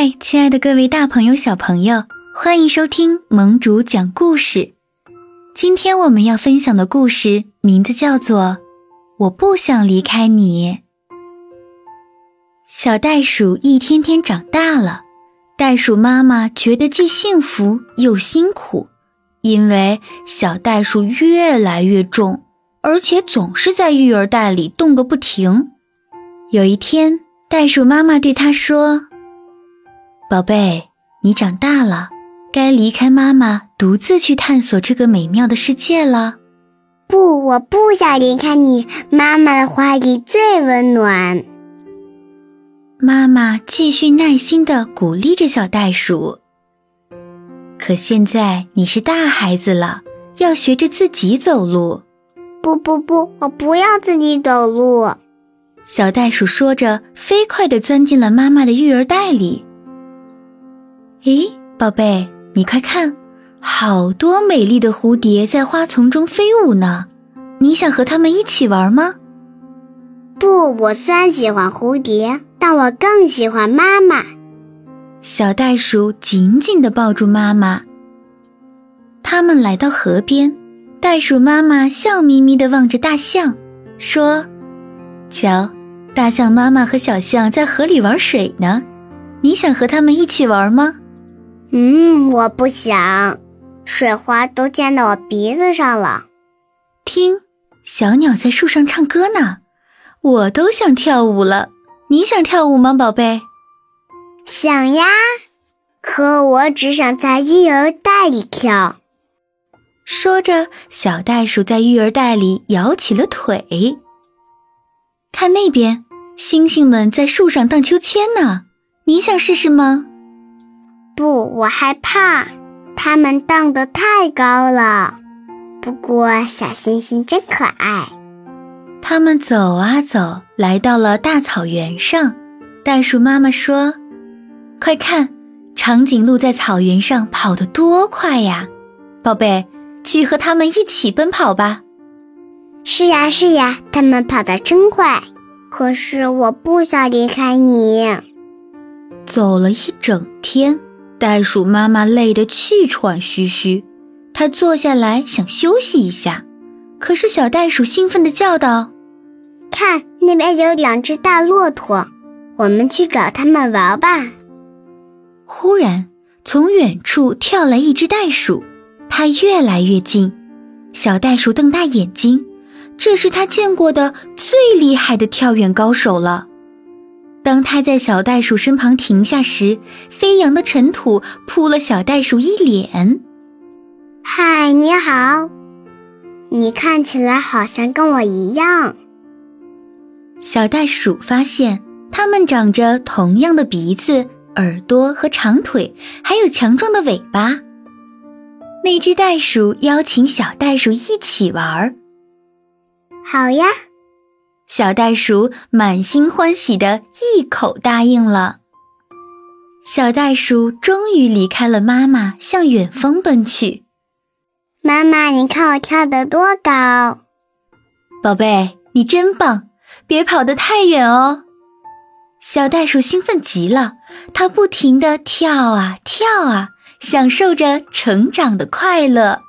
嗨，亲爱的各位大朋友、小朋友，欢迎收听盟主讲故事。今天我们要分享的故事名字叫做《我不想离开你》。小袋鼠一天天长大了，袋鼠妈妈觉得既幸福又辛苦，因为小袋鼠越来越重，而且总是在育儿袋里动个不停。有一天，袋鼠妈妈对它说。宝贝，你长大了，该离开妈妈，独自去探索这个美妙的世界了。不，我不想离开你，妈妈的怀里最温暖。妈妈继续耐心的鼓励着小袋鼠。可现在你是大孩子了，要学着自己走路。不不不，我不要自己走路。小袋鼠说着，飞快地钻进了妈妈的育儿袋里。咦，宝贝，你快看，好多美丽的蝴蝶在花丛中飞舞呢。你想和它们一起玩吗？不，我虽然喜欢蝴蝶，但我更喜欢妈妈。小袋鼠紧紧地抱住妈妈。他们来到河边，袋鼠妈妈笑眯眯地望着大象，说：“瞧，大象妈妈和小象在河里玩水呢。你想和它们一起玩吗？”嗯，我不想，水花都溅到我鼻子上了。听，小鸟在树上唱歌呢，我都想跳舞了。你想跳舞吗，宝贝？想呀，可我只想在育儿袋里跳。说着，小袋鼠在育儿袋里摇起了腿。看那边，星星们在树上荡秋千呢，你想试试吗？不，我害怕，它们荡得太高了。不过小星星真可爱。他们走啊走，来到了大草原上。袋鼠妈妈说：“快看，长颈鹿在草原上跑得多快呀！宝贝，去和它们一起奔跑吧。”是呀，是呀，它们跑得真快。可是我不想离开你。走了一整天。袋鼠妈妈累得气喘吁吁，它坐下来想休息一下，可是小袋鼠兴奋地叫道：“看，那边有两只大骆驼，我们去找它们玩吧！”忽然，从远处跳来一只袋鼠，它越来越近，小袋鼠瞪大眼睛，这是它见过的最厉害的跳远高手了。当他在小袋鼠身旁停下时，飞扬的尘土扑了小袋鼠一脸。嗨，你好，你看起来好像跟我一样。小袋鼠发现它们长着同样的鼻子、耳朵和长腿，还有强壮的尾巴。那只袋鼠邀请小袋鼠一起玩儿。好呀。小袋鼠满心欢喜的一口答应了。小袋鼠终于离开了妈妈，向远方奔去。妈妈，你看我跳得多高！宝贝，你真棒！别跑得太远哦。小袋鼠兴奋极了，它不停地跳啊跳啊，享受着成长的快乐。